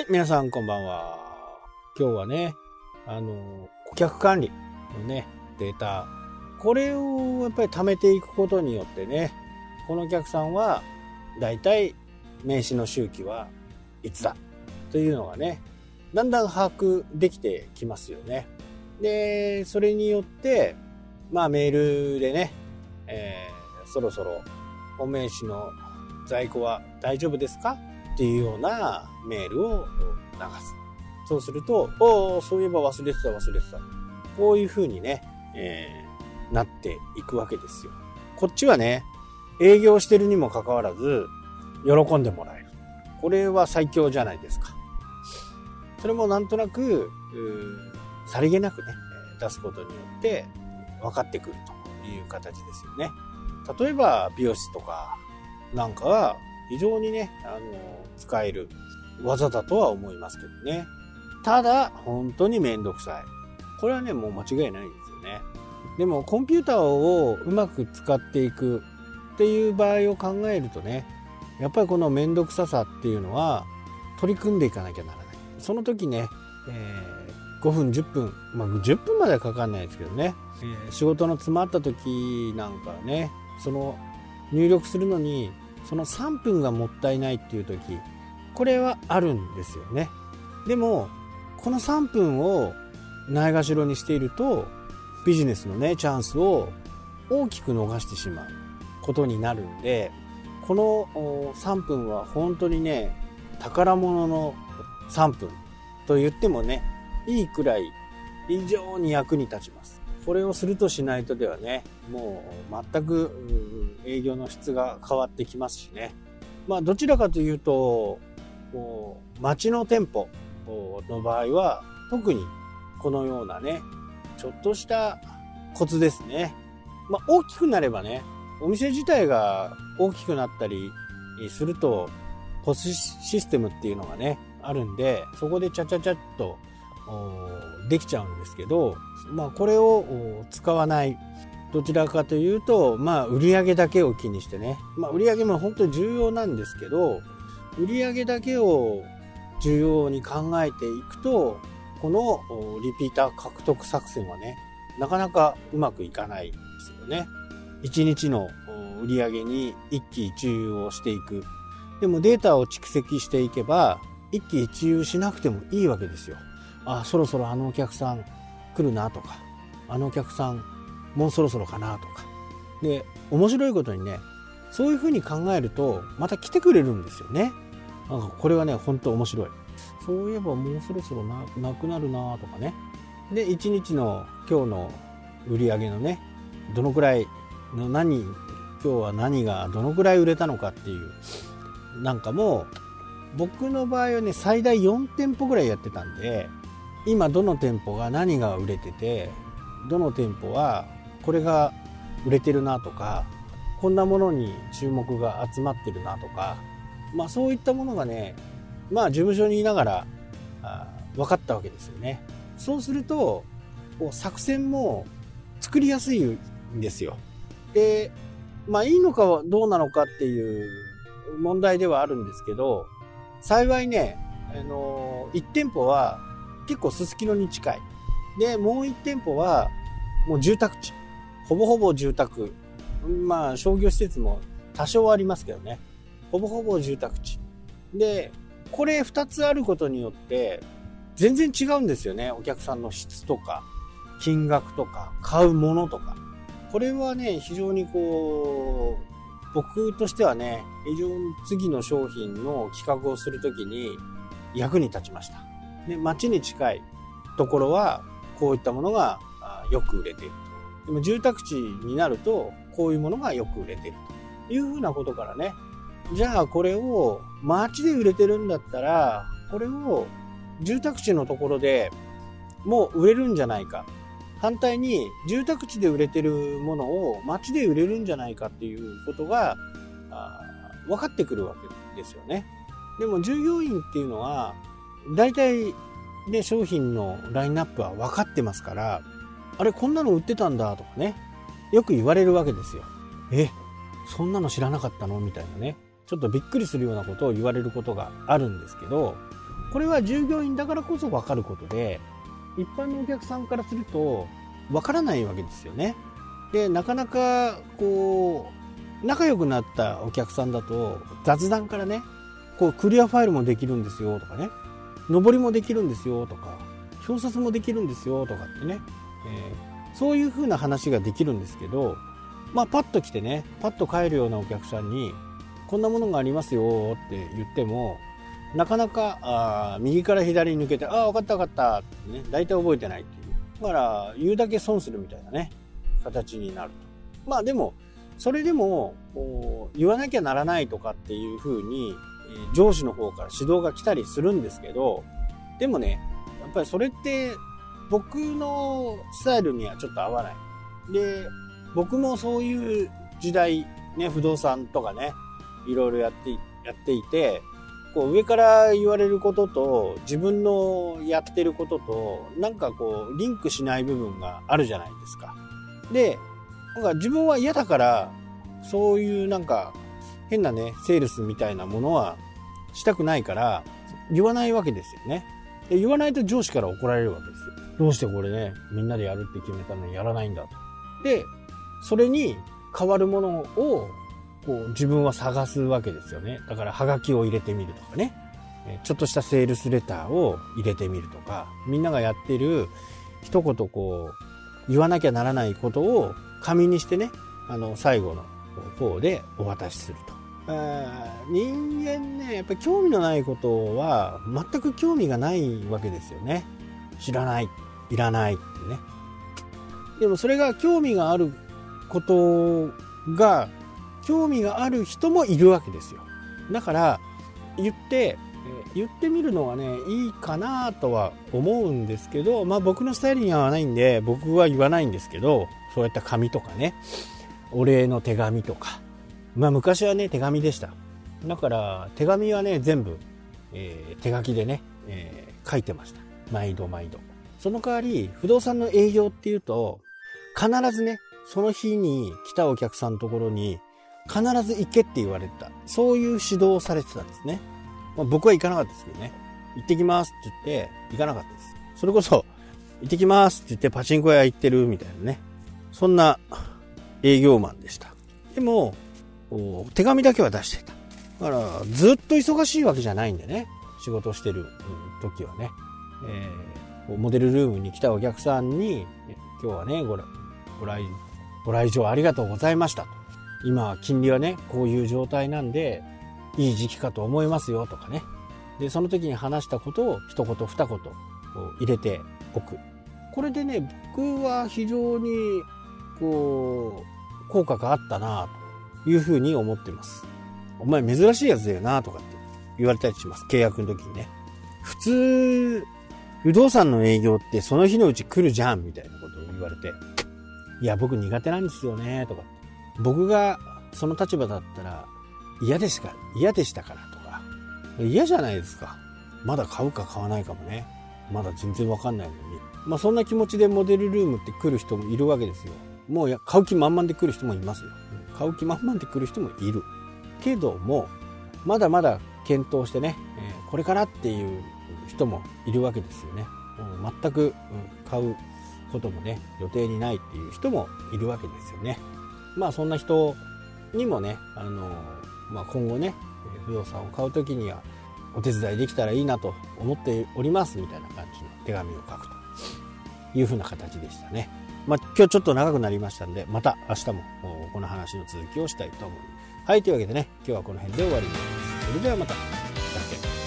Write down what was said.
はい、皆さんこんばんは。今日はね、あの、顧客管理のね、データ、これをやっぱり貯めていくことによってね、このお客さんは、だいたい名刺の周期はいつだ？というのがね、だんだん把握できてきますよね。で、それによって、まあメールでね、えー、そろそろお名刺の在庫は大丈夫ですか？っていうようなメールを流す。そうすると、おお、そういえば忘れてた忘れてた。こういう風にね、えー、なっていくわけですよ。こっちはね、営業してるにもかかわらず、喜んでもらえる。これは最強じゃないですか。それもなんとなく、さりげなくね、出すことによって分かってくるという形ですよね。例えば、美容室とかなんかは非常にね、あの、使える技だとは思いますけどね。ただ、本当にめんどくさい。これはね、もう間違いないんですよね。でも、コンピューターをうまく使っていくっていう場合を考えるとね、やっぱりこのめんどくささっていうのは取り組んでいかなきゃならない。その時ね、えー、5分、10分、まあ、10分まではかかんないですけどね、えー、仕事の詰まった時なんかね、その入力するのに、その3分がもったいないっていう時、これはあるんですよね。でも、この3分をないがしろにしていると、ビジネスのね、チャンスを大きく逃してしまう。ことになるんでこの3分は本当にね宝物の3分と言ってもねいいくらい非常に役に立ちますこれをするとしないとではねもう全く営業の質が変わってきますしね。まあどちらかというとこう街の店舗の場合は特にこのようなねちょっとしたコツですね。まあ大きくなればねお店自体が大きくなったりすると、ポスシステムっていうのがね、あるんで、そこでちゃちゃちゃっとできちゃうんですけど、まあこれを使わない。どちらかというと、まあ売上だけを気にしてね。まあ売上も本当に重要なんですけど、売上だけを重要に考えていくと、このリピーター獲得作戦はね、なかなかうまくいかないですよね。1日の売り上げに一喜一憂をしていく。でもデータを蓄積していけば、一喜一憂しなくてもいいわけですよ。あ、そろそろあのお客さん来るなとか、あのお客さんもうそろそろかなとか。で、面白いことにね、そういうふうに考えると、また来てくれるんですよね。なんかこれはね、本当面白い。そういえばもうそろそろななくなるなとかね。で、1日の今日の売り上げのね、どのくらいの何今日は何がどのくらい売れたのかっていうなんかも僕の場合はね最大4店舗ぐらいやってたんで今どの店舗が何が売れててどの店舗はこれが売れてるなとかこんなものに注目が集まってるなとかまあそういったものがねまあ事務所にいながら分かったわけですよね。そうすると作戦も作りやすいんですよ。で、まあいいのかどうなのかっていう問題ではあるんですけど、幸いね、あの1店舗は結構すすきのに近い。で、もう1店舗はもう住宅地。ほぼほぼ住宅。まあ商業施設も多少ありますけどね。ほぼほぼ住宅地。で、これ2つあることによって全然違うんですよね。お客さんの質とか、金額とか、買うものとか。これはね、非常にこう、僕としてはね、非常に次の商品の企画をするときに役に立ちました。で、街に近いところは、こういったものがよく売れていると。でも住宅地になると、こういうものがよく売れているというふうなことからね、じゃあこれを街で売れてるんだったら、これを住宅地のところでもう売れるんじゃないか反対に住宅地で売れてるものを街で売れるんじゃないかっていうことが分かってくるわけですよね。でも従業員っていうのは大体ね商品のラインナップは分かってますからあれこんなの売ってたんだとかねよく言われるわけですよ。えそんなの知らなかったのみたいなね。ちょっとびっくりするようなことを言われることがあるんですけどこれは従業員だからこそ分かることで一般のお客さんからすると分からないわけですよね。でなかなかこう仲良くなったお客さんだと雑談からねこうクリアファイルもできるんですよとかね。上りもできるんですよとか表札もできるんですよとかってね、えー、そういう風な話ができるんですけどまあパッと来てねパッと帰るようなお客さんにこんなものがありますよって言ってもなかなかあ右から左に抜けてああ分かった分かったってね大体覚えてないっていう。だから言うだけ損するみたいなね形になると。まあでもそれでも言わなきゃならないとかっていう風に上司の方から指導が来たりするんですけどでもねやっぱりそれって僕のスタイルにはちょっと合わないで僕もそういう時代ね不動産とかねいろいろやってやっていてこう上から言われることと自分のやってることとなんかこうリンクしない部分があるじゃないですか。で、なんか自分は嫌だからそういうなんか変なね、セールスみたいなものはしたくないから言わないわけですよね。で言わないと上司から怒られるわけですよ。どうしてこれね、みんなでやるって決めたのにやらないんだと。で、それに変わるものをこう自分は探すわけですよね。だからハガキを入れてみるとかね。ちょっとしたセールスレターを入れてみるとか、みんながやってる一言こう言わなきゃならないことを紙にしてね、あの最後の方でお渡しすると。人間ね、やっぱり興味のないことは全く興味がないわけですよね。知らない、いらないってね。でもそれが興味があることが興味がある人もいるわけですよだから言って言ってみるのはねいいかなとは思うんですけどまあ僕のスタイルに合わないんで僕は言わないんですけどそういった紙とかねお礼の手紙とかまあ昔はね手紙でしただから手紙はね全部、えー、手書きでね、えー、書いてました毎度毎度その代わり不動産の営業っていうと必ずねその日に来たお客さんのところに必ず行けって言われた。そういう指導をされてたんですね。まあ、僕は行かなかったですけどね。行ってきますって言って、行かなかったです。それこそ、行ってきますって言ってパチンコ屋行ってるみたいなね。そんな営業マンでした。でも、手紙だけは出してた。だから、ずっと忙しいわけじゃないんでね。仕事してる時はね。えー、モデルルームに来たお客さんに、今日はね、ご来、ご来、ご来場ありがとうございましたと。今金利はねこういう状態なんでいい時期かと思いますよとかねでその時に話したことを一言二言入れておくこれでね僕は非常にこう効果があったなというふうに思ってます。お前珍しいやつだよなとかって言われたりします。契約の時にね。普通不動産の営業ってその日のうち来るじゃんみたいなことを言われて。いや僕苦手なんですよねとか僕がその立場だったら嫌でしか？嫌でしたからとか。嫌じゃないですか。まだ買うか買わないかもね。まだ全然わかんないのに。まあそんな気持ちでモデルルームって来る人もいるわけですよ。もう買う気満々で来る人もいますよ。買う気満々で来る人もいる。けどもまだまだ検討してね、えこれからっていう人もいるわけですよね、うん、全く、買うこともね予定にないっていう人もいるわけですよね。まあそんな人にもね、あのまあ、今後ね、不動産を買う時にはお手伝いできたらいいなと思っておりますみたいな感じの手紙を書くというふうな形でしたね。まあ、今日ちょっと長くなりましたんで、また明日もこの話の続きをしたいと思います。はい、というわけでね、今日はこの辺で終わります。それではまた。だけ